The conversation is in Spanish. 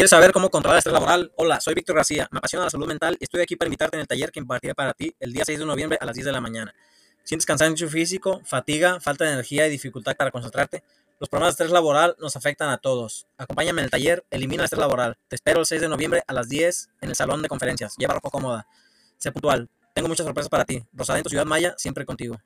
¿Quieres saber cómo controlar el estrés laboral? Hola, soy Víctor García, me apasiona la salud mental y estoy aquí para invitarte en el taller que impartiré para ti el día 6 de noviembre a las 10 de la mañana. ¿Sientes cansancio físico, fatiga, falta de energía y dificultad para concentrarte? Los problemas de estrés laboral nos afectan a todos. Acompáñame en el taller Elimina el estrés laboral. Te espero el 6 de noviembre a las 10 en el salón de conferencias. Lleva ropa cómoda. Sé puntual. Tengo muchas sorpresas para ti. Rosadento ciudad Maya, siempre contigo.